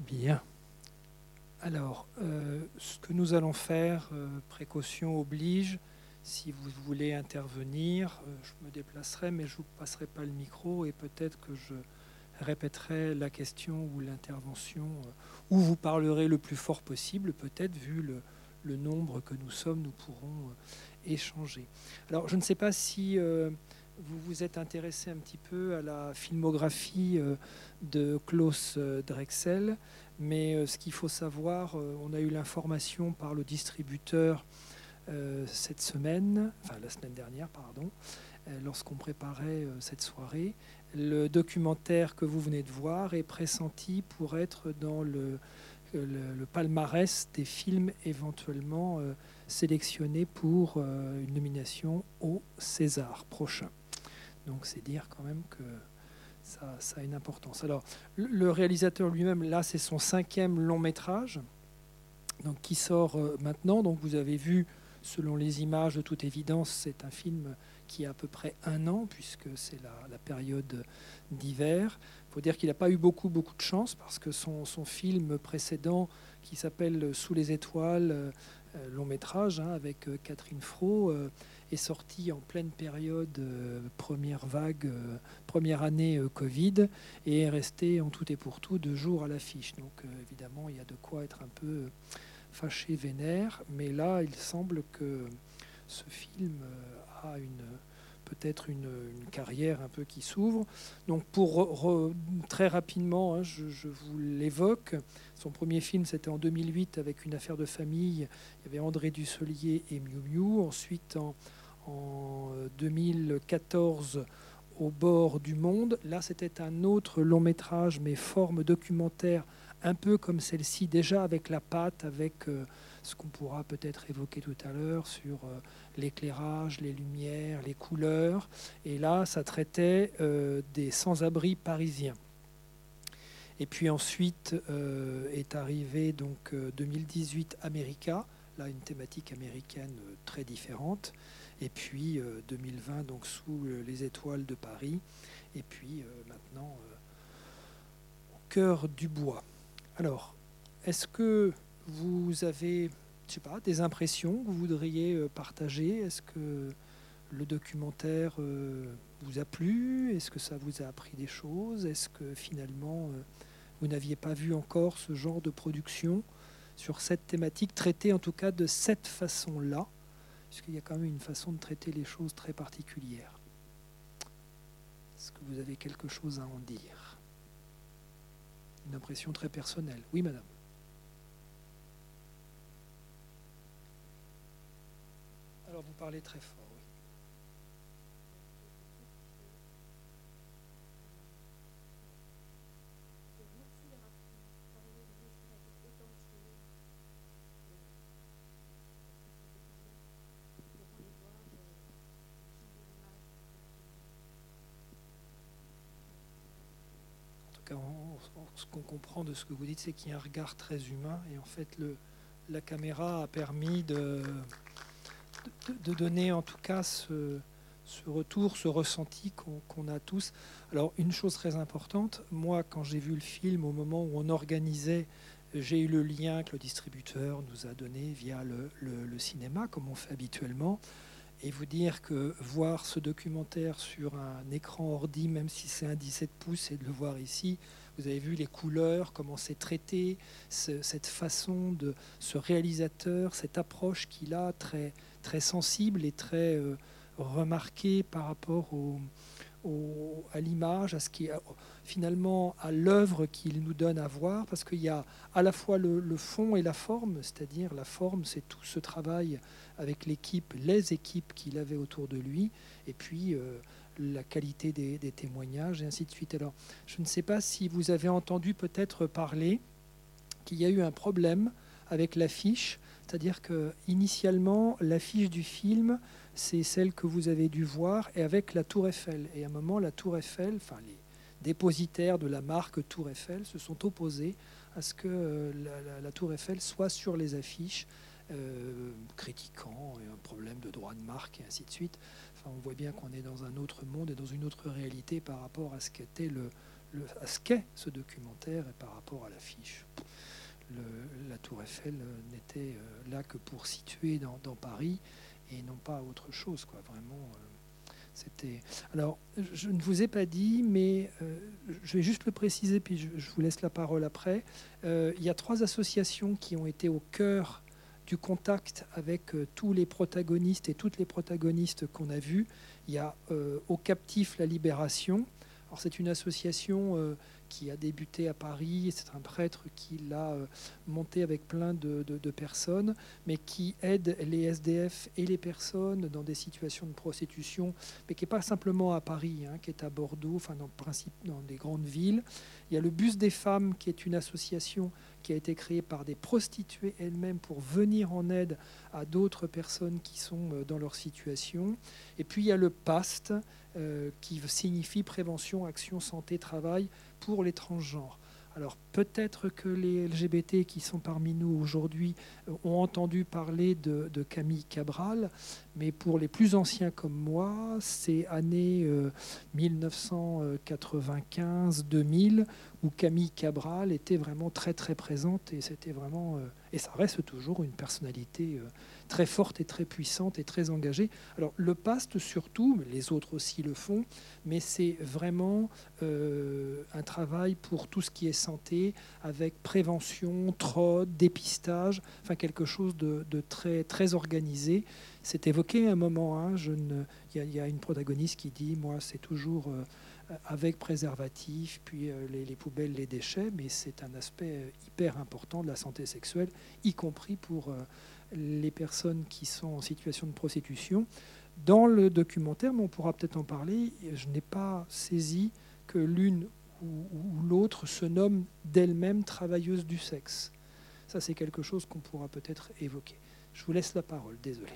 Bien. Alors, euh, ce que nous allons faire, euh, précaution oblige, si vous voulez intervenir, euh, je me déplacerai, mais je ne vous passerai pas le micro et peut-être que je répéterai la question ou l'intervention, ou vous parlerez le plus fort possible, peut-être vu le, le, nombre que nous sommes, nous pourrons échanger. Alors, je ne sais pas si vous vous êtes intéressé un petit peu à la filmographie de Klaus Drexel. Mais euh, ce qu'il faut savoir, euh, on a eu l'information par le distributeur euh, cette semaine, enfin la semaine dernière, pardon, lorsqu'on préparait cette soirée. Le documentaire que vous venez de voir est pressenti pour être dans le, le, palmarès des films éventuellement sélectionnés pour une nomination au César prochain. Donc c'est dire quand même que ça, a une importance. Alors, le réalisateur lui-même, là, c'est son cinquième long métrage, donc qui sort euh, maintenant. Donc, vous avez vu, selon les images, de toute évidence, c'est un film qui a à peu près un an, puisque c'est la, période d'hiver. Il faut dire qu'il n'a pas eu beaucoup, beaucoup de chance, parce que son, son film précédent, qui s'appelle Sous les étoiles, euh, long métrage, hein, avec euh, Catherine Fro, est sorti en pleine période euh, première vague, euh, première année euh, Covid, et est resté en tout et pour tout deux jours à l'affiche. Donc évidemment, il y a de quoi être un peu fâché, vénère, mais là, il semble que ce film a une peut-être une, carrière un peu qui s'ouvre. Donc pour très rapidement, hein, je, vous l'évoque, son premier film c'était en 2008 avec une affaire de famille, il y avait André Dussolier et Miu Miu. Ensuite en, en 2014 au bord du monde. Là, c'était un autre long métrage, mais forme documentaire, un peu comme celle-ci, déjà avec la patte, avec euh, ce qu'on pourra peut-être évoquer tout à l'heure sur euh, l'éclairage, les lumières, les couleurs. Et là, ça traitait euh, des sans-abri parisiens. Et puis ensuite est arrivé donc 2018 America, là une thématique américaine très différente. Et puis 2020, euh, donc sous euh, les étoiles de Paris. Et puis euh, maintenant, au cœur du bois. Alors, est-ce que vous avez, je sais pas, des impressions que vous voudriez partager? Est-ce que le documentaire vous a plu? Est-ce que ça vous a appris des choses? Est-ce que finalement, vous n'aviez pas vu encore ce genre de production sur cette thématique, traitée en tout cas de cette façon-là? Puisqu'il y a quand même une façon de traiter les choses très particulière. Est-ce que vous avez quelque chose à en dire? Une impression très personnelle. Oui, madame. Alors vous parlez très fort. ce qu'on comprend de ce que vous dites, c'est qu'il y a un regard très humain. Et en fait, le, la caméra a permis de, de, donner en tout cas ce, retour, ce ressenti qu'on a tous. Alors, une chose très importante, moi, quand j'ai vu le film, au moment où on organisait, j'ai eu le lien que le distributeur nous a donné via le, le cinéma, comme on fait habituellement et vous dire que voir ce documentaire sur un écran ordi, même si c'est un 17 pouces, et de le voir ici, vous avez vu les couleurs, comment c'est traité, cette façon de ce réalisateur, cette approche qu'il a très, très sensible et très euh, remarquée par rapport à l'image, à ce qui finalement à l'œuvre qu'il nous donne à voir, parce qu'il y a à la fois le, fond et la forme, c'est-à-dire la forme, c'est tout ce travail avec l'équipe, les équipes qu'il avait autour de lui, et puis euh, la qualité des, témoignages, et ainsi de suite. Alors, je ne sais pas si vous avez entendu peut-être parler qu'il y a eu un problème avec l'affiche, c'est-à-dire que initialement l'affiche du film, c'est celle que vous avez dû voir, et avec la Tour Eiffel. Et à un moment, la Tour Eiffel, enfin les dépositaires de la marque Tour Eiffel se sont opposés à ce que euh, la, Tour Eiffel soit sur les affiches, euh, critiquant un problème de droit de marque et ainsi de suite on voit bien qu'on est dans un autre monde et dans une autre réalité par rapport à ce qu'était le, ce qu'est ce documentaire et par rapport à l'affiche. la tour Eiffel n'était là que pour situer dans, Paris et non pas autre chose. Quoi. Vraiment, c'était. Alors, je ne vous ai pas dit, mais je vais juste le préciser, puis je, vous laisse la parole après. il y a trois associations qui ont été au cœur du contact avec tous les protagonistes et toutes les protagonistes qu'on a vus. Il y a Au Captif la Libération, c'est une association euh, qui a débuté à Paris, c'est un prêtre qui l'a euh, monté avec plein de, personnes, mais qui aide les SDF et les personnes dans des situations de prostitution, mais qui n'est pas simplement à Paris, hein, qui est à Bordeaux, enfin dans des grandes villes. Il y a le Bus des femmes, qui est une association qui a été créée par des prostituées elles-mêmes pour venir en aide à d'autres personnes qui sont euh, dans leur situation. Et puis il y a le PAST, euh, qui signifie prévention, action, santé, travail pour les transgenres. Alors peut-être que les LGBT qui sont parmi nous aujourd'hui euh, ont entendu parler de, Camille Cabral, mais pour les plus anciens comme moi, c'est années 1995-2000 euh, où Camille Cabral était vraiment très très présente et c'était vraiment et ça reste toujours une personnalité très forte et très puissante et très engagée. Alors le PAST surtout, les autres aussi le font, mais c'est vraiment euh, un travail pour tout ce qui est santé, avec prévention, trode, dépistage, enfin quelque chose de, très, très organisé. C'est évoqué à un moment, hein, il y, a une protagoniste qui dit, moi c'est toujours... Euh, avec préservatif, puis euh, les, poubelles, les déchets, mais c'est un aspect hyper important de la santé sexuelle, y compris pour les personnes qui sont en situation de prostitution. Dans le documentaire, mais on pourra peut-être en parler, je n'ai pas saisi que l'une ou, l'autre se nomme d'elle-même travailleuse du sexe. Ça, c'est quelque chose qu'on pourra peut-être évoquer. Je vous laisse la parole, désolé.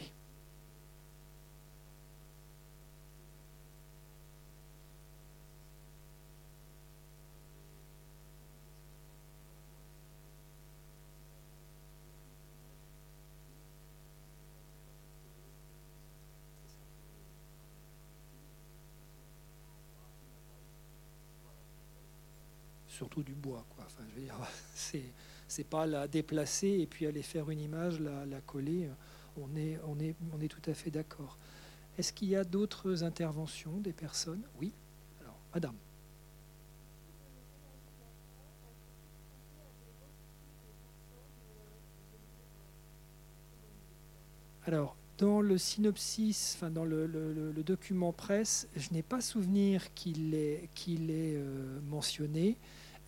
Surtout du bois. Quoi. Enfin, c'est, pas la déplacer et puis aller faire une image, la, coller. On est, on, est, tout à fait d'accord. Est-ce qu'il y a d'autres interventions des personnes? Oui. Alors, Madame. Alors, dans le synopsis, enfin dans le, document presse, je n'ai pas souvenir qu'il est, qu'il est euh, mentionné.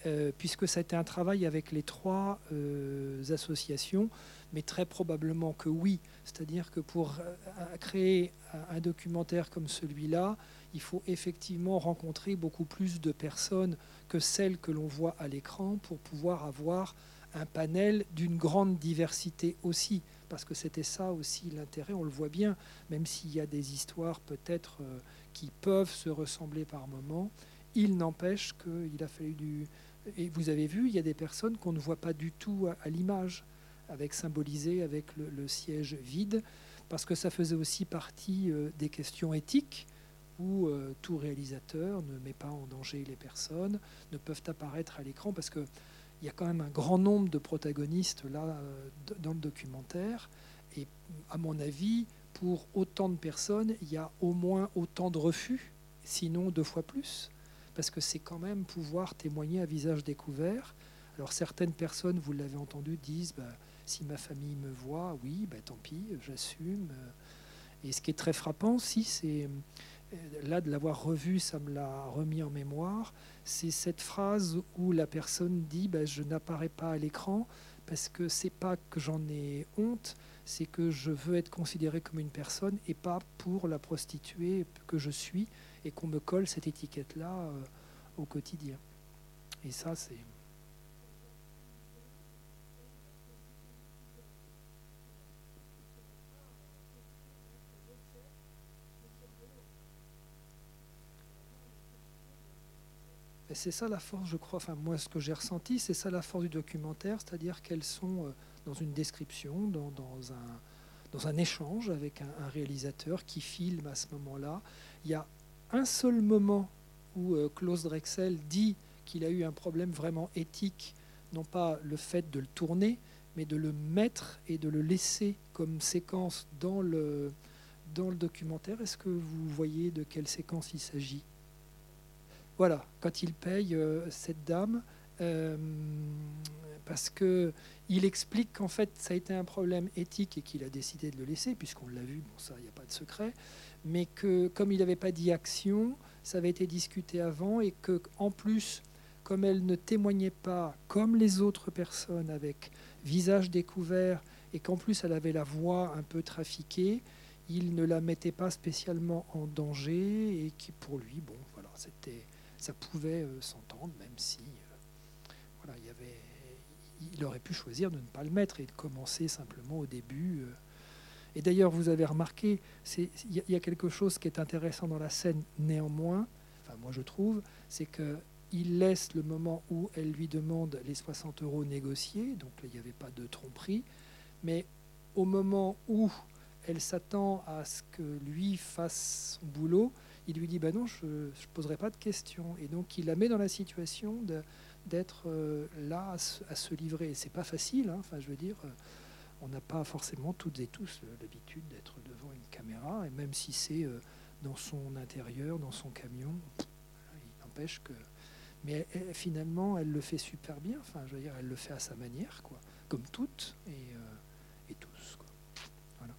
Euh, puisque ça a été un travail avec les trois euh, associations, mais très probablement que oui. C'est-à-dire que pour euh, créer un, documentaire comme celui-là, il faut effectivement rencontrer beaucoup plus de personnes que celles que l'on voit à l'écran pour pouvoir avoir un panel d'une grande diversité aussi, parce que c'était ça aussi l'intérêt, on le voit bien, même s'il y a des histoires peut-être qui peuvent se ressembler par moments, il n'empêche qu'il a fallu du, et vous avez vu, il y a des personnes qu'on ne voit pas du tout à, l'image, avec symbolisé avec le, siège vide, parce que ça faisait aussi partie euh, des questions éthiques où euh, tout réalisateur ne met pas en danger les personnes, ne peuvent apparaître à l'écran, parce qu'il y a quand même un grand nombre de protagonistes là euh, dans le documentaire. Et à mon avis, pour autant de personnes, il y a au moins autant de refus, sinon deux fois plus parce que c'est quand même pouvoir témoigner à visage découvert. Alors certaines personnes, vous l'avez entendu, disent bah, si ma famille me voit, oui, bah, tant pis, j'assume. Et ce qui est très frappant aussi, c'est euh, là de l'avoir revu, ça me l'a remis en mémoire, c'est cette phrase où la personne dit bah, je n'apparais pas à l'écran parce que c'est pas que j'en ai honte, c'est que je veux être considéré comme une personne et pas pour la prostituée que je suis et qu'on me colle cette étiquette-là euh, au quotidien. Et ça, c'est... c'est ça la force, je crois, enfin moi ce que j'ai ressenti, c'est ça la force du documentaire, c'est-à-dire qu'elles sont euh, dans une description, dans, dans, un, dans un échange avec un, un, réalisateur qui filme à ce moment-là. Il y a un seul moment où euh, Klaus Drexel dit qu'il a eu un problème vraiment éthique, non pas le fait de le tourner, mais de le mettre et de le laisser comme séquence dans le, documentaire. Est-ce que vous voyez de quelle séquence il s'agit? Voilà, quand il paye euh, cette dame, euh, parce que il explique qu'en fait ça a été un problème éthique et qu'il a décidé de le laisser, puisqu'on l'a vu, bon ça, il n'y a pas de secret, mais que comme il n'avait pas dit action, ça avait été discuté avant et que en plus, comme elle ne témoignait pas comme les autres personnes avec visage découvert et qu'en plus elle avait la voix un peu trafiquée, il ne la mettait pas spécialement en danger et qui pour lui, bon, voilà, c'était, ça pouvait euh, s'entendre, même si, euh, il aurait pu choisir de ne pas le mettre et de commencer simplement au début. Euh. Et d'ailleurs, vous avez remarqué, il y, a quelque chose qui est intéressant dans la scène, néanmoins, enfin moi je trouve, c'est que il laisse le moment où elle lui demande les 60 euros négociés, donc il n'y avait pas de tromperie, mais au moment où elle s'attend à ce que lui fasse son boulot, il lui dit ben non, je ne poserai pas de questions. Et donc il la met dans la situation d'être euh, là à se, livrer. Et c'est pas facile, hein. enfin je veux dire, euh, on n'a pas forcément toutes et tous l'habitude d'être devant une caméra, et même si c'est euh, dans son intérieur, dans son camion, il n'empêche que mais finalement, elle le fait super bien. Enfin, je veux dire, elle le fait à sa manière, quoi, comme toutes et, et tous. Voilà.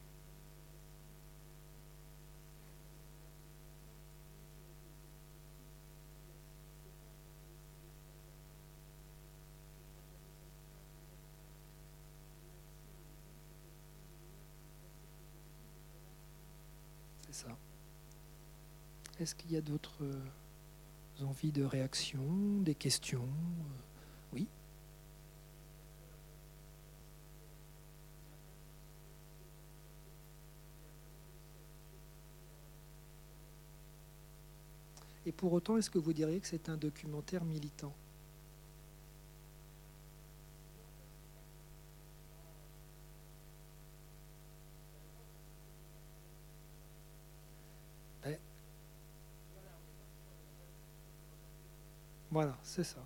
C'est ça. Est-ce qu'il y a d'autres euh, envies de réaction, des questions euh, Oui. Et pour autant, est-ce que vous diriez que c'est un documentaire militant? Voilà, c'est ça.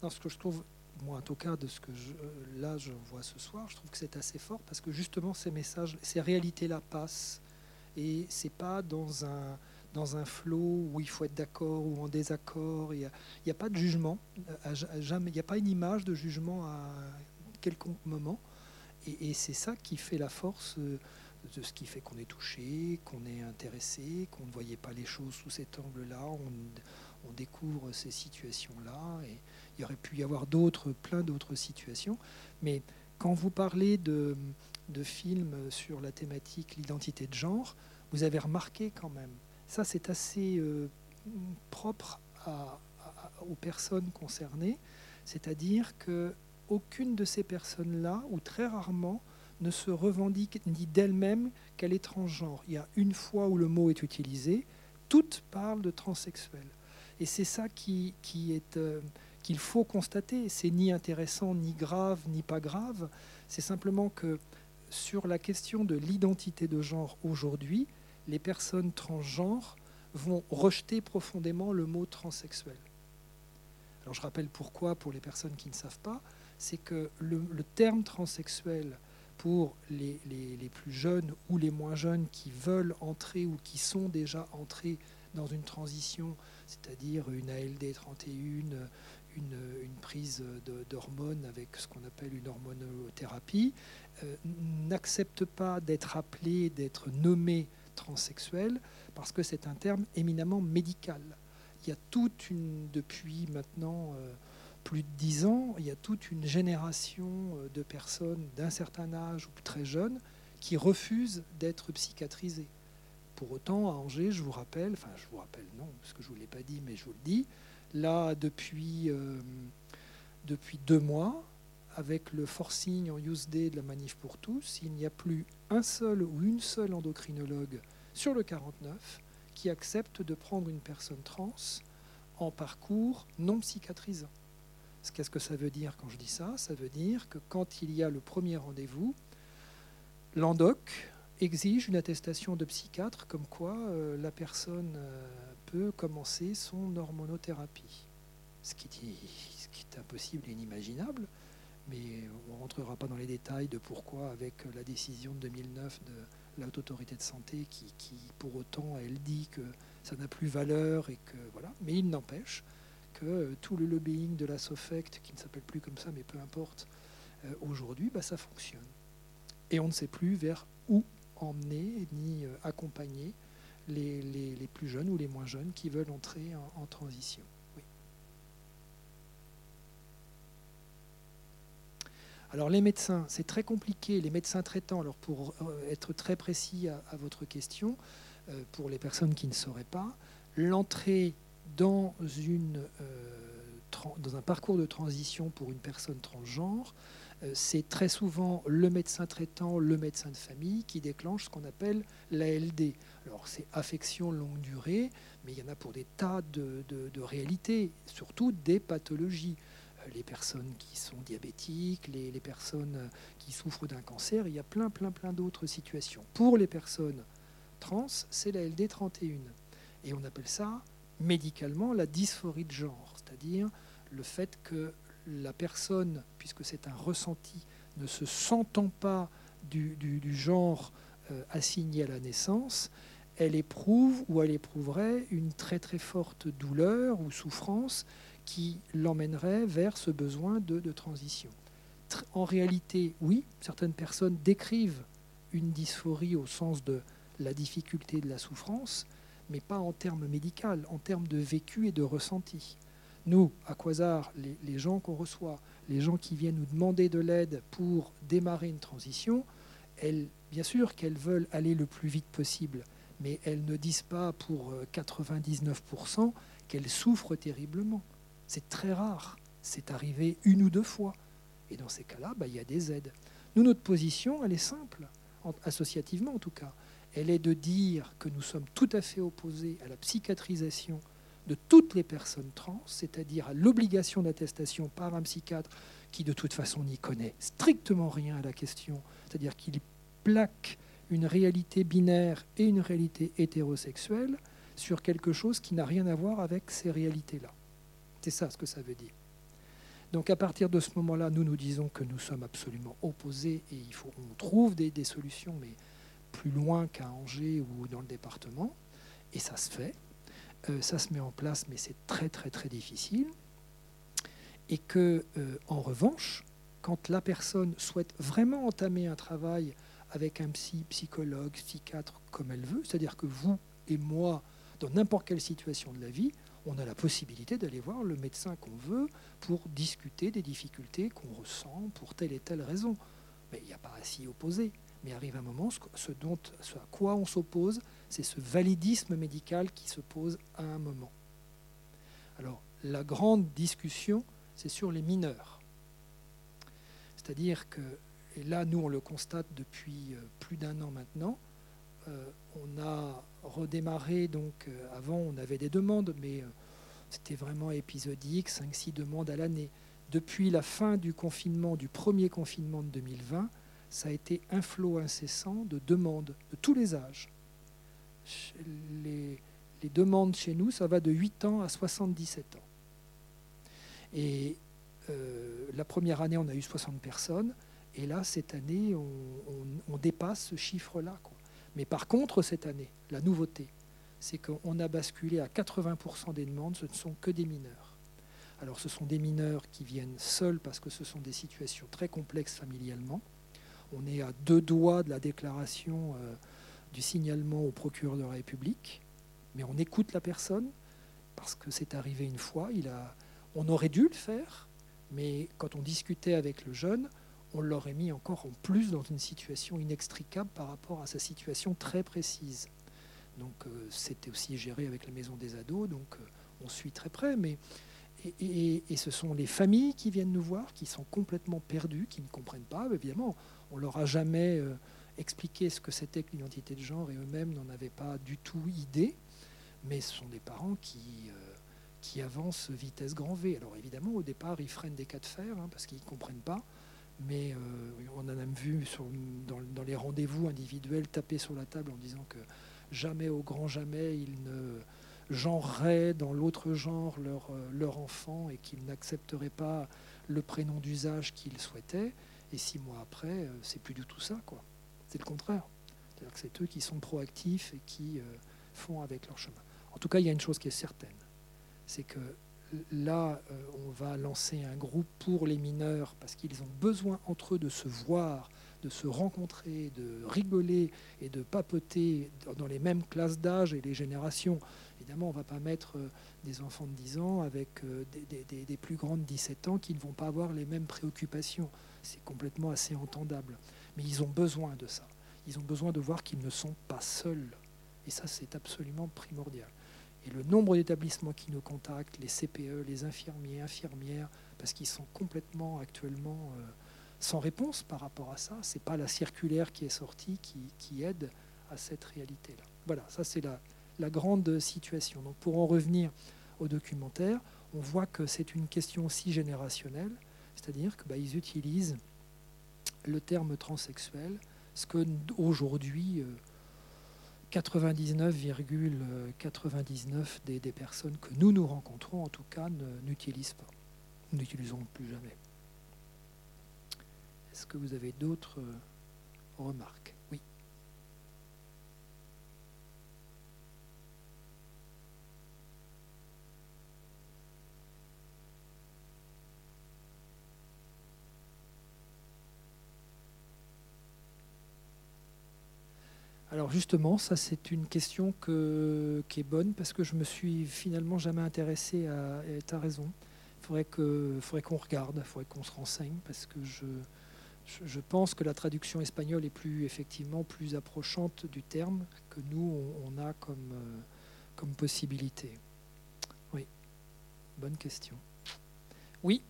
Dans ce que je trouve, moi en tout cas, de ce que je, là je vois ce soir, je trouve que c'est assez fort parce que justement ces messages, ces réalités-là passent et c'est pas dans un dans un flot où il faut être d'accord ou en désaccord. Il n'y a, pas de jugement, il n'y a pas une image de jugement à quelconque moment. Et, et c'est ça qui fait la force euh, de ce qui fait qu'on est touché, qu'on est intéressé, qu'on ne voyait pas les choses sous cet angle-là, on, découvre ces situations-là, et il y aurait pu y avoir d'autres, plein d'autres situations. Mais quand vous parlez de, de films sur la thématique l'identité de genre, vous avez remarqué quand même, ça c'est assez euh, propre aux personnes concernées, c'est-à-dire que aucune de ces personnes-là, ou très rarement, ne se revendique ni d'elle-même qu'elle est transgenre. Il y a une fois où le mot est utilisé, toutes parlent de transsexuel. Et c'est ça qui, est euh, qu'il faut constater. C'est ni intéressant, ni grave, ni pas grave. C'est simplement que sur la question de l'identité de genre aujourd'hui, les personnes transgenres vont rejeter profondément le mot transsexuel. Alors je rappelle pourquoi pour les personnes qui ne savent pas, c'est que le, le terme transsexuel pour les, plus jeunes ou les moins jeunes qui veulent entrer ou qui sont déjà entrés dans une transition, c'est-à-dire une ALD 31, une, une prise d'hormones avec ce qu'on appelle une hormonothérapie, euh, n'acceptent pas d'être appelés, d'être nommés transsexuels, parce que c'est un terme éminemment médical. Il y a toute une, depuis maintenant... Euh, plus de dix ans, il y a toute une génération euh, de personnes d'un certain âge ou très jeunes qui refusent d'être psychiatrisées. Pour autant, à Angers, je vous rappelle, enfin je vous rappelle non, parce que je ne vous l'ai pas dit, mais je vous le dis, là, depuis, euh, depuis deux mois, avec le forcing en use day de la manif pour tous, il n'y a plus un seul ou une seule endocrinologue sur le 49 qui accepte de prendre une personne trans en parcours non psychiatrisant. Qu'est-ce que ça veut dire quand je dis ça? Ça veut dire que quand il y a le premier rendez-vous, l'endoc exige une attestation de psychiatre comme quoi euh, la personne euh, peut commencer son hormonothérapie. Ce qui, est impossible et inimaginable, mais on ne rentrera pas dans les détails de pourquoi avec la décision de 2009 de l'autorité de santé qui, qui, pour autant, elle dit que ça n'a plus valeur et que voilà. Mais il n'empêche que tout le lobbying de la SOFECT, qui ne s'appelle plus comme ça, mais peu importe, euh, aujourd'hui, bah, ça fonctionne. Et on ne sait plus vers où emmener ni euh, accompagner les, plus jeunes ou les moins jeunes qui veulent entrer en, transition. Alors les médecins, c'est très compliqué, les médecins traitants, alors pour euh, être très précis à, votre question, pour les personnes qui ne sauraient pas, l'entrée dans, une, dans un parcours de transition pour une personne transgenre, euh, c'est très souvent le médecin traitant, le médecin de famille qui déclenche ce qu'on appelle l'ALD. Alors c'est affection longue durée, mais il y en a pour des tas de, réalités, surtout des pathologies. Euh, les personnes qui sont diabétiques, les, les personnes qui souffrent d'un cancer, il y a plein, plein, plein d'autres situations. Pour les personnes trans, c'est la LD 31. Et on appelle ça médicalement la dysphorie de genre, c'est-à-dire le fait que la personne, puisque c'est un ressenti, ne se sentant pas du, genre euh, assigné à la naissance, elle éprouve ou elle éprouverait une très très forte douleur ou souffrance qui l'emmènerait vers ce besoin de, de transition. En réalité, oui, certaines personnes décrivent une dysphorie au sens de la difficulté de la souffrance, mais pas en termes médicaux, en termes de vécu et de ressenti. Nous, à Quasar, les, gens qu'on reçoit, les gens qui viennent nous demander de l'aide pour démarrer une transition, elles, bien sûr qu'elles veulent aller le plus vite possible, mais elles ne disent pas pour 99% euh, qu'elles souffrent terriblement. C'est très rare. C'est arrivé une ou deux fois. Et dans ces cas-là, bah, il y a des aides. Nous, notre position, elle est simple, associativement en tout cas. Elle est de dire que nous sommes tout à fait opposés à la psychiatrisation de toutes les personnes trans, c'est-à-dire à, l'obligation d'attestation par un psychiatre qui de toute façon n'y connaît strictement rien à la question, c'est-à-dire qu'il plaque une réalité binaire et une réalité hétérosexuelle sur quelque chose qui n'a rien à voir avec ces réalités-là. C'est ça ce que ça veut dire. Donc à partir de ce moment-là, nous nous disons que nous sommes absolument opposés et il faut qu'on trouve des, des solutions, mais plus loin qu'à Angers ou dans le département. Et ça se fait. Euh, ça se met en place, mais c'est très très très difficile. Et que, euh, en revanche, quand la personne souhaite vraiment entamer un travail avec un psy, psychologue, psychiatre, comme elle veut, c'est-à-dire que vous et moi, dans n'importe quelle situation de la vie, on a la possibilité d'aller voir le médecin qu'on veut pour discuter des difficultés qu'on ressent pour telle et telle raison. Mais il n'y a pas à s'y opposer. Mais arrive un moment, ce, dont, ce à quoi on s'oppose, c'est ce validisme médical qui se pose à un moment. Alors, la grande discussion, c'est sur les mineurs. C'est-à-dire que, et là, nous, on le constate depuis euh, plus d'un an maintenant, euh, on a redémarré, donc euh, avant, on avait des demandes, mais c'était vraiment épisodique, 5-6 demandes à l'année. Depuis la fin du confinement, du premier confinement de 2020, ça a été un flot incessant de demandes de tous les âges. Les, demandes chez nous, ça va de 8 ans à 77 ans. Et euh, la première année, on a eu 60 personnes. Et là, cette année, on, dépasse ce chiffre-là. Mais par contre, cette année, la nouveauté, c'est qu'on a basculé à 80% des demandes, ce ne sont que des mineurs. Alors ce sont des mineurs qui viennent seuls parce que ce sont des situations très complexes familialement. On est à deux doigts de la déclaration euh, du signalement au procureur de la République, mais on écoute la personne parce que c'est arrivé une fois. On aurait dû le faire, mais quand on discutait avec le jeune, on l'aurait mis encore en plus dans une situation inextricable par rapport à sa situation très précise. Donc euh, c'était aussi géré avec la maison des ados, donc euh, on suit très près, et, ce sont les familles qui viennent nous voir, qui sont complètement perdues, qui ne comprennent pas. Évidemment, on leur a jamais euh, expliqué ce que c'était que l'identité de genre et eux-mêmes n'en avaient pas du tout idée. Mais ce sont des parents qui, euh, avancent vitesse grand V. Alors évidemment, au départ, ils freinent des cas de fer hein, parce qu'ils ne comprennent pas. mais on en a même vu dans, les rendez-vous individuels taper sur la table en disant que jamais, au grand jamais, ils ne genreraient dans l'autre genre leur, leur enfant et qu'ils n'accepteraient pas le prénom d'usage qu'ils souhaitaient. Et six mois après, c'est plus du tout ça, quoi. C'est le contraire. C'est-à-dire que c'est eux qui sont proactifs et qui font avec leur chemin. En tout cas, il y a une chose qui est certaine, c'est que là, euh, on va lancer un groupe pour les mineurs parce qu'ils ont besoin entre eux de se voir, de se rencontrer, de rigoler et de papoter dans les mêmes classes d'âge et les générations. Évidemment, on ne va pas mettre euh, des enfants de 10 ans avec euh, des, plus grands de 17 ans qui ne vont pas avoir les mêmes préoccupations. C'est complètement assez entendable. Mais ils ont besoin de ça. Ils ont besoin de voir qu'ils ne sont pas seuls. Et ça, c'est absolument primordial et le nombre d'établissements qui nous contactent, les CPE, les infirmiers, infirmières, parce qu'ils sont complètement actuellement euh, sans réponse par rapport à ça. Ce n'est pas la circulaire qui est sortie qui, aide à cette réalité-là. Voilà, ça c'est la, grande situation. Donc pour en revenir au documentaire, on voit que c'est une question aussi générationnelle, c'est-à-dire qu'ils bah, utilisent le terme transsexuel, ce que aujourd'hui... Euh, 99,99 des, des, personnes que nous nous rencontrons, en tout cas, n'utilisent pas. N'utilisons plus jamais. Est-ce que vous avez d'autres euh, remarques? Oui. Alors justement, ça c'est une question qui est bonne parce que je me suis finalement jamais intéressé à. Tu as raison. Il faudrait qu'on regarde, il faudrait qu'on se renseigne parce que je, pense que la traduction espagnole est plus effectivement plus approchante du terme que nous on, a comme, euh, comme possibilité. Oui, bonne question. Oui.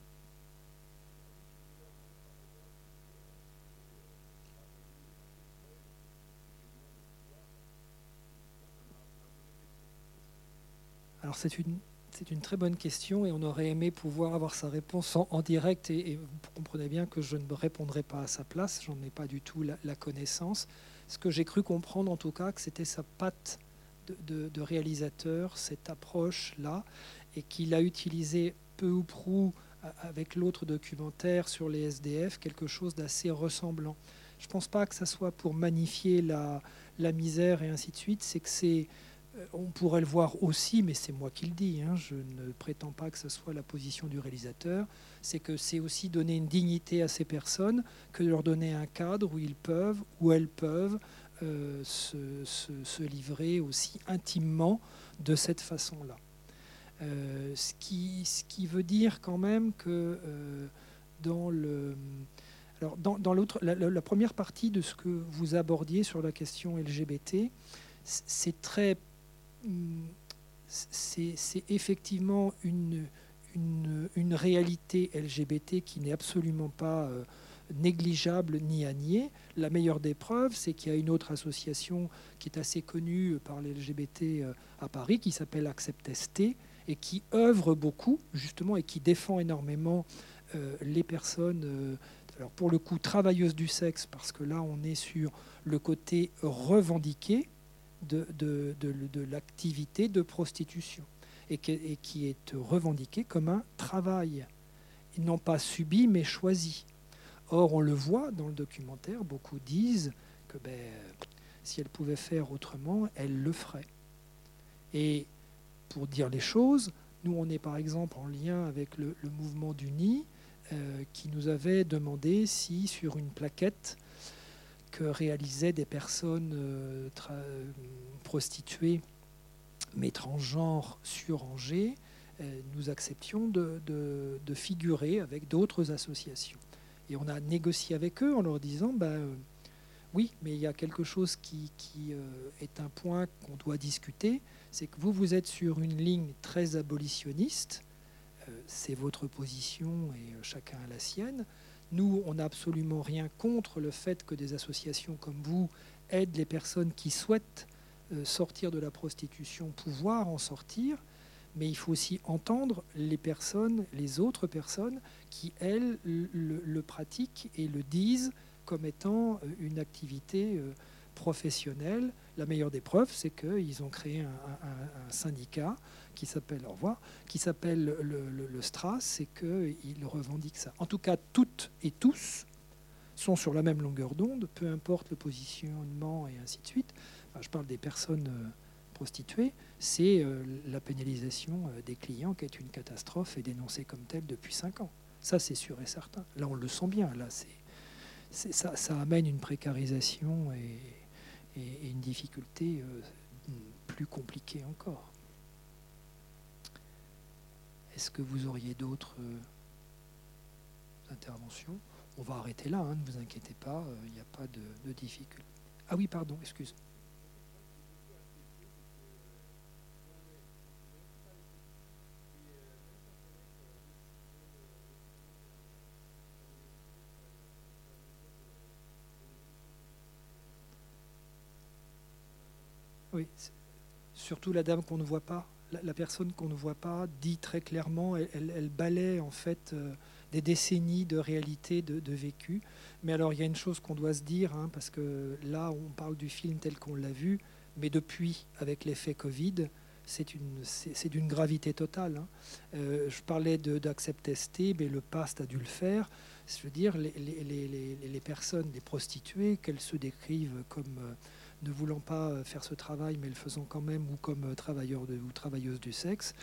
Alors c'est une, c'est une très bonne question et on aurait aimé pouvoir avoir sa réponse en, direct et, vous comprenez bien que je ne répondrai pas à sa place, j'en ai pas du tout la, connaissance. Ce que j'ai cru comprendre en tout cas, que c'était sa patte de, réalisateur, cette approche-là, et qu'il a utilisé peu ou prou avec l'autre documentaire sur les SDF quelque chose d'assez ressemblant. Je ne pense pas que ça soit pour magnifier la, la misère et ainsi de suite, c'est que c'est on pourrait le voir aussi, mais c'est moi qui le dis, hein, je ne prétends pas que ce soit la position du réalisateur, c'est que c'est aussi donner une dignité à ces personnes que de leur donner un cadre où ils peuvent, où elles peuvent euh, se, livrer aussi intimement de cette façon-là. Euh, ce, qui, ce, qui, veut dire quand même que dans le... Alors dans, l'autre, la première partie de ce que vous abordiez sur la question LGBT, c'est très c'est effectivement une, réalité LGBT qui n'est absolument pas euh, négligeable ni à nier. La meilleure des preuves, c'est qu'il y a une autre association qui est assez connue par les LGBT euh, à Paris, qui s'appelle Accept ST, et qui œuvre beaucoup, justement, et qui défend énormément euh, les personnes, alors pour le coup, travailleuses du sexe, parce que là, on est sur le côté revendiqué, de, de, l'activité de prostitution et qui, est revendiquée comme un travail, non pas subi mais choisi. Or, on le voit dans le documentaire, beaucoup disent que ben, si elle pouvait faire autrement, elle le ferait. Et pour dire les choses, nous, on est par exemple en lien avec le, mouvement du nid euh, qui nous avait demandé si sur une plaquette que réalisaient des personnes euh, prostituées, mais transgenres sur Angers, euh, nous acceptions de, figurer avec d'autres associations. Et on a négocié avec eux en leur disant, ben, euh, oui, mais il y a quelque chose qui, est un point qu'on doit discuter, c'est que vous, vous êtes sur une ligne très abolitionniste, c'est votre position et chacun a la sienne. Nous, on n'a absolument rien contre le fait que des associations comme vous aident les personnes qui souhaitent euh, sortir de la prostitution, pouvoir en sortir, mais il faut aussi entendre les personnes, les autres personnes qui, elles, le, pratiquent et le disent comme étant euh, une activité euh, professionnelle. La meilleure des preuves, c'est qu'ils ont créé un, syndicat qui s'appelle, au revoir, qui s'appelle le, STRAS et qu'ils revendiquent ça. En tout cas, toutes et tous sont sur la même longueur d'onde, peu importe le positionnement et ainsi de suite. je parle des personnes euh, prostituées, c'est la pénalisation des clients qui est une catastrophe et dénoncée comme telle depuis cinq ans. Ça, c'est sûr et certain. Là, on le sent bien. Là, c'est, ça, ça, amène une précarisation et, une difficulté euh, plus compliquée encore. Est-ce que vous auriez d'autres euh, interventions? On va arrêter là, hein, ne vous inquiétez pas, euh, il n'y a pas de difficulté. Ah oui, pardon, excuse. Oui, surtout la dame qu'on ne voit pas. La, personne qu'on ne voit pas dit très clairement, elle, elle, balaie en fait euh, des décennies de réalité, de, vécu. Mais alors il y a une chose qu'on doit se dire, hein, parce que là on parle du film tel qu'on l'a vu, mais depuis, avec l'effet Covid, c'est d'une gravité totale. Hein. Euh, je parlais d'Accept mais le PAST a dû le faire. Je veux dire, les personnes, les prostituées, qu'elles se décrivent comme euh, ne voulant pas euh, faire ce travail, mais le faisant quand même, ou comme euh, travailleurs ou travailleuses du sexe,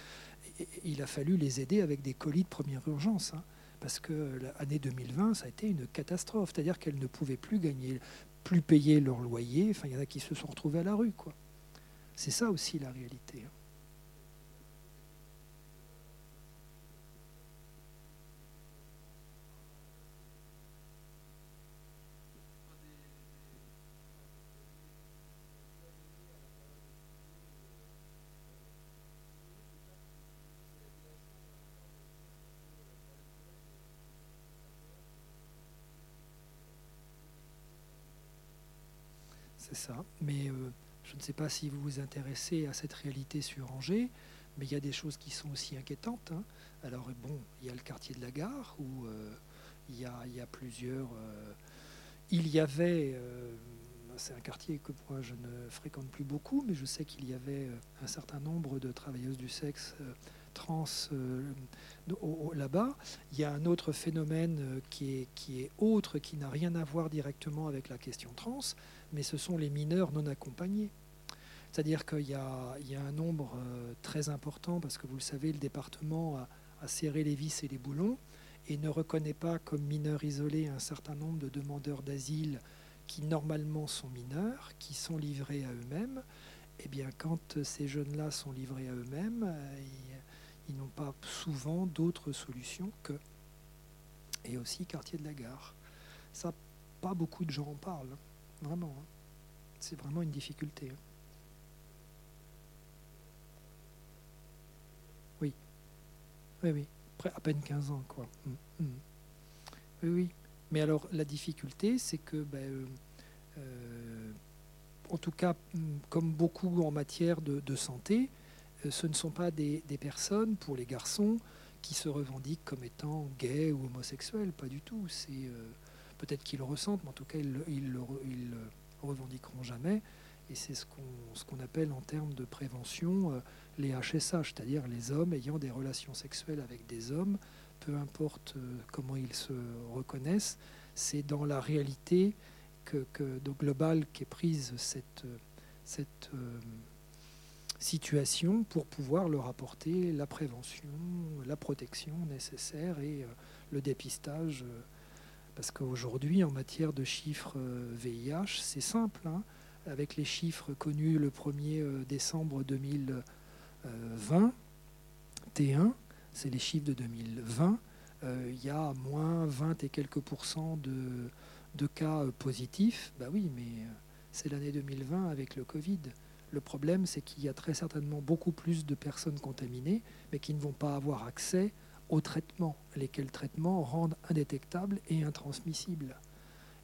il a fallu les aider avec des colis de première urgence. Hein, parce que l'année 2020, ça a été une catastrophe. C'est-à-dire qu'elles ne pouvaient plus gagner, plus payer leur loyer. Enfin, il y en a qui se sont retrouvés à la rue. C'est ça aussi la réalité. Hein. Ça. Mais euh, je ne sais pas si vous vous intéressez à cette réalité sur Angers, mais il y a des choses qui sont aussi inquiétantes. Hein. Alors bon, il y a le quartier de la gare où euh, il, y a, plusieurs. Euh, il y avait, c'est un quartier que moi je ne fréquente plus beaucoup, mais je sais qu'il y avait un certain nombre de travailleuses du sexe trans là-bas. Il y a un autre phénomène qui est, qui est autre, qui n'a rien à voir directement avec la question trans, mais ce sont les mineurs non accompagnés. C'est-à-dire qu'il y, a un nombre euh, très important, parce que vous le savez, le département a, serré les vis et les boulons et ne reconnaît pas comme mineurs isolés un certain nombre de demandeurs d'asile qui normalement sont mineurs, qui sont livrés à eux-mêmes. Eh bien, quand ces jeunes-là sont livrés à eux-mêmes, euh, ils n'ont pas souvent d'autres solutions que. Et aussi quartier de la gare. Ça, pas beaucoup de gens en parlent. Vraiment. Hein. C'est vraiment une difficulté. Hein. Oui. Oui, oui. Après, à peine 15 ans, quoi. Hum, hum. Oui, oui. Mais alors, la difficulté, c'est que, ben, euh, euh, en tout cas, hum, comme beaucoup en matière de, santé, ce ne sont pas des, personnes, pour les garçons, qui se revendiquent comme étant gays ou homosexuels. Pas du tout. C'est peut-être qu'ils le ressentent, mais en tout cas, ils, ils, le revendiqueront jamais. Et c'est ce qu'on appelle en termes de prévention euh, les HSH, c'est-à-dire les hommes ayant des relations sexuelles avec des hommes, peu importe euh, comment ils se reconnaissent. C'est dans la réalité que, globale qu'est prise cette, euh, situation pour pouvoir leur apporter la prévention, la protection nécessaire et le dépistage parce qu'aujourd'hui, en matière de chiffres VIH, euh, c'est simple. Hein. avec les chiffres connus le 1er euh, décembre 2020, T1, c'est les chiffres de 2020, euh, il y a moins 20 et quelques pourcents de, cas positifs. Bah oui, mais c'est l'année 2020 avec le Covid. Le problème, c'est qu'il y a très certainement beaucoup plus de personnes contaminées, mais qui ne vont pas avoir accès aux traitements, lesquels traitements rendent indétectables et intransmissibles.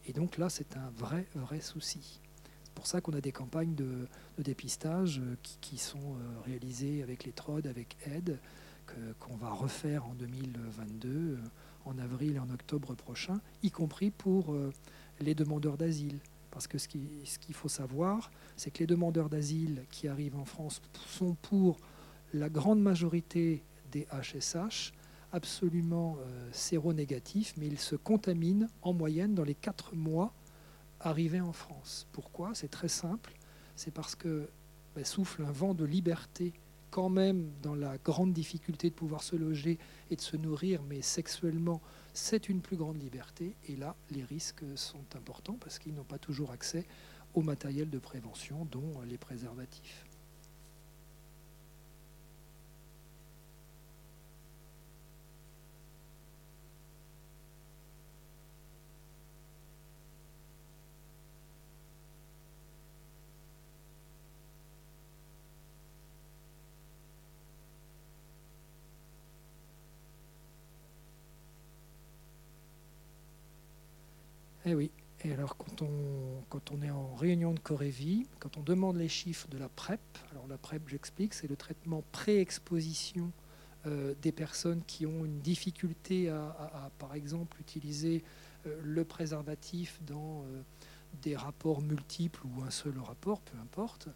Et donc là, c'est un vrai, vrai souci. pour ça qu'on a des campagnes de, dépistage qui, sont réalisées avec les TROD, avec AID, qu'on va refaire en 2022, en avril et en octobre prochain, y compris pour les demandeurs d'asile. Parce que ce qu'il faut savoir, c'est que les demandeurs d'asile qui arrivent en France sont pour la grande majorité des HSH absolument euh, séronégatifs, mais ils se contaminent en moyenne dans les quatre mois arrivés en France. Pourquoi? C'est très simple. C'est parce que ben, souffle un vent de liberté quand même dans la grande difficulté de pouvoir se loger et de se nourrir, mais sexuellement c'est une plus grande liberté. Et là, les risques sont importants parce qu'ils n'ont pas toujours accès au matériel de prévention, dont les préservatifs. Eh oui. Et alors, quand on, quand on est en réunion de Corévie, quand on demande les chiffres de la PrEP, alors la PrEP, j'explique, c'est le traitement pré-exposition euh, des personnes qui ont une difficulté à, par exemple, utiliser euh, le préservatif dans euh, des rapports multiples ou un seul rapport, peu importe.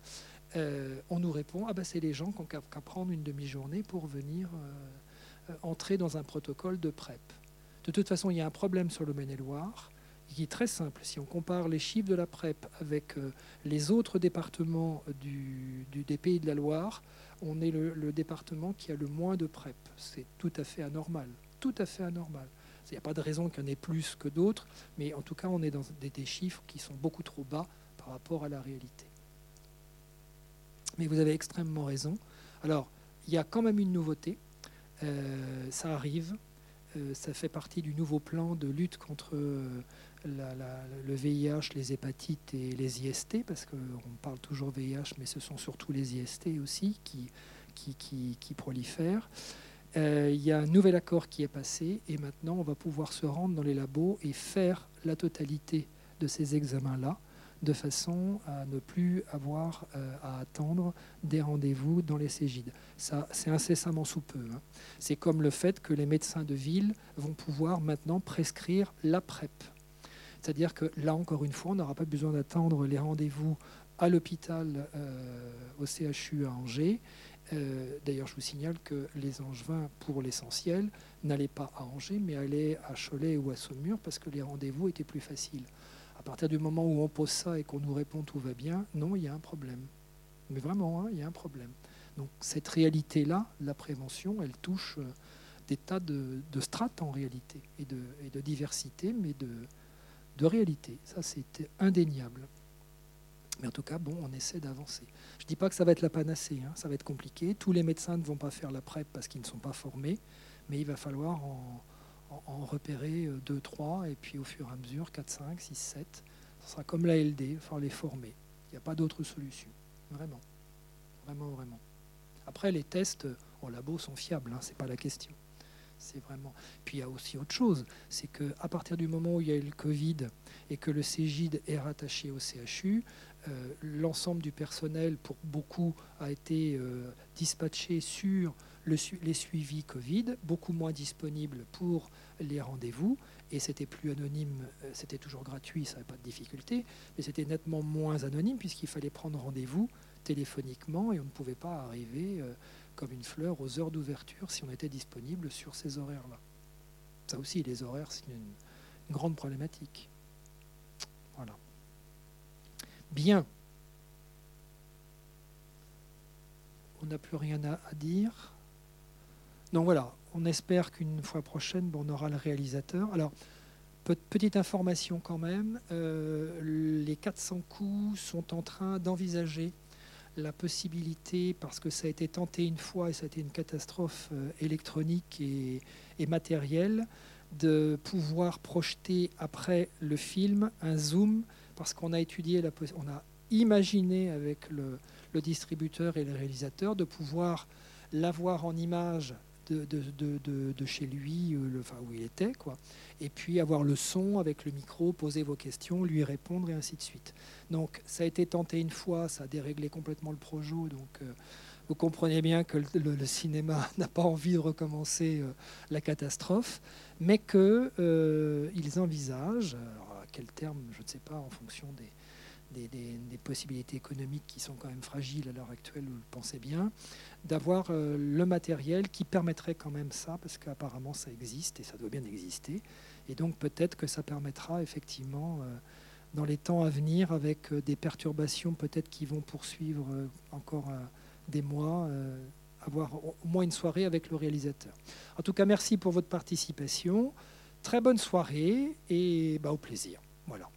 on nous répond ah ben c'est les gens qui n'ont qu'à prendre une demi-journée pour venir entrer dans un protocole de PrEP. De toute façon, il y a un problème sur le Maine-et-Loire qui est très simple. Si on compare les chiffres de la PrEP avec euh, les autres départements du, des Pays de la Loire, on est le, département qui a le moins de PrEP. C'est tout à fait anormal. Tout à fait anormal. Il n'y a pas de raison qu'il y en ait plus que d'autres, mais en tout cas, on est dans des, chiffres qui sont beaucoup trop bas par rapport à la réalité. Mais vous avez extrêmement raison. Alors, il y a quand même une nouveauté. Euh, ça arrive. Euh, ça fait partie du nouveau plan de lutte contre le VIH, les hépatites et les IST, parce qu'on parle toujours VIH, mais ce sont surtout les IST aussi qui, prolifèrent. Euh, il y a un nouvel accord qui est passé et maintenant on va pouvoir se rendre dans les labos et faire la totalité de ces examens-là de façon à ne plus avoir euh, à attendre des rendez-vous dans les Cégides. C'est incessamment sous peu. Hein. C'est comme le fait que les médecins de ville vont pouvoir maintenant prescrire la PrEP. C'est-à-dire que là, encore une fois, on n'aura pas besoin d'attendre les rendez-vous à l'hôpital, euh, au CHU à Angers. Euh, d'ailleurs, je vous signale que les Angevins, pour l'essentiel, n'allaient pas à Angers, mais allaient à Cholet ou à Saumur parce que les rendez-vous étaient plus faciles. À partir du moment où on pose ça et qu'on nous répond tout va bien, non, il y a un problème. Mais vraiment, hein, il y a un problème. Donc cette réalité-là, la prévention, elle touche euh, des tas de, strates en réalité, et de, et de diversité, mais de, de réalité. Ça, c'est indéniable. Mais en tout cas, bon, on essaie d'avancer. Je ne dis pas que ça va être la panacée, hein, ça va être compliqué. Tous les médecins ne vont pas faire la PrEP parce qu'ils ne sont pas formés, mais il va falloir en, repérer 2, 3, et puis au fur et à mesure, 4, 5, 6, 7. Ce sera comme la LD, il va les former. Il n'y a pas d'autre solution. Vraiment. Vraiment, vraiment. Après, les tests en labo sont fiables, hein, ce n'est pas la question. C'est vraiment. Puis il y a aussi autre chose, c'est qu'à partir du moment où il y a eu le Covid et que le CGID est rattaché au CHU, euh, l'ensemble du personnel, pour beaucoup, a été euh, dispatché sur le, les suivis Covid, beaucoup moins disponible pour les rendez-vous, et c'était plus anonyme, euh, c'était toujours gratuit, ça n'avait pas de difficulté, mais c'était nettement moins anonyme puisqu'il fallait prendre rendez-vous téléphoniquement et on ne pouvait pas arriver comme une fleur aux heures d'ouverture si on était disponible sur ces horaires-là. Ça aussi, les horaires, c'est une, grande problématique. Voilà. Bien. On n'a plus rien à, dire. Donc voilà, on espère qu'une fois prochaine, on aura le réalisateur. Alors, petite information quand même, euh, les 400 coups sont en train d'envisager la possibilité, parce que ça a été tenté une fois et ça a été une catastrophe euh, électronique et, matérielle, de pouvoir projeter après le film un zoom, parce qu'on a étudié, la, on a imaginé avec le, distributeur et le réalisateur de pouvoir l'avoir en image de, chez lui, le, enfin où il était, quoi. Et puis avoir le son avec le micro, poser vos questions, lui répondre et ainsi de suite. Donc ça a été tenté une fois, ça a déréglé complètement le projet. Donc vous comprenez bien que le, cinéma n'a pas envie de recommencer la catastrophe, mais qu'ils envisagent, à quel terme, je ne sais pas, en fonction des, possibilités économiques qui sont quand même fragiles à l'heure actuelle, vous le pensez bien, d'avoir euh, le matériel qui permettrait quand même ça, parce qu'apparemment ça existe et ça doit bien exister. Et donc peut-être que ça permettra effectivement, euh, dans les temps à venir, avec euh, des perturbations peut-être qui vont poursuivre encore des mois, avoir au moins une soirée avec le réalisateur. En tout cas, merci pour votre participation. Très bonne soirée et bah, au plaisir. Voilà.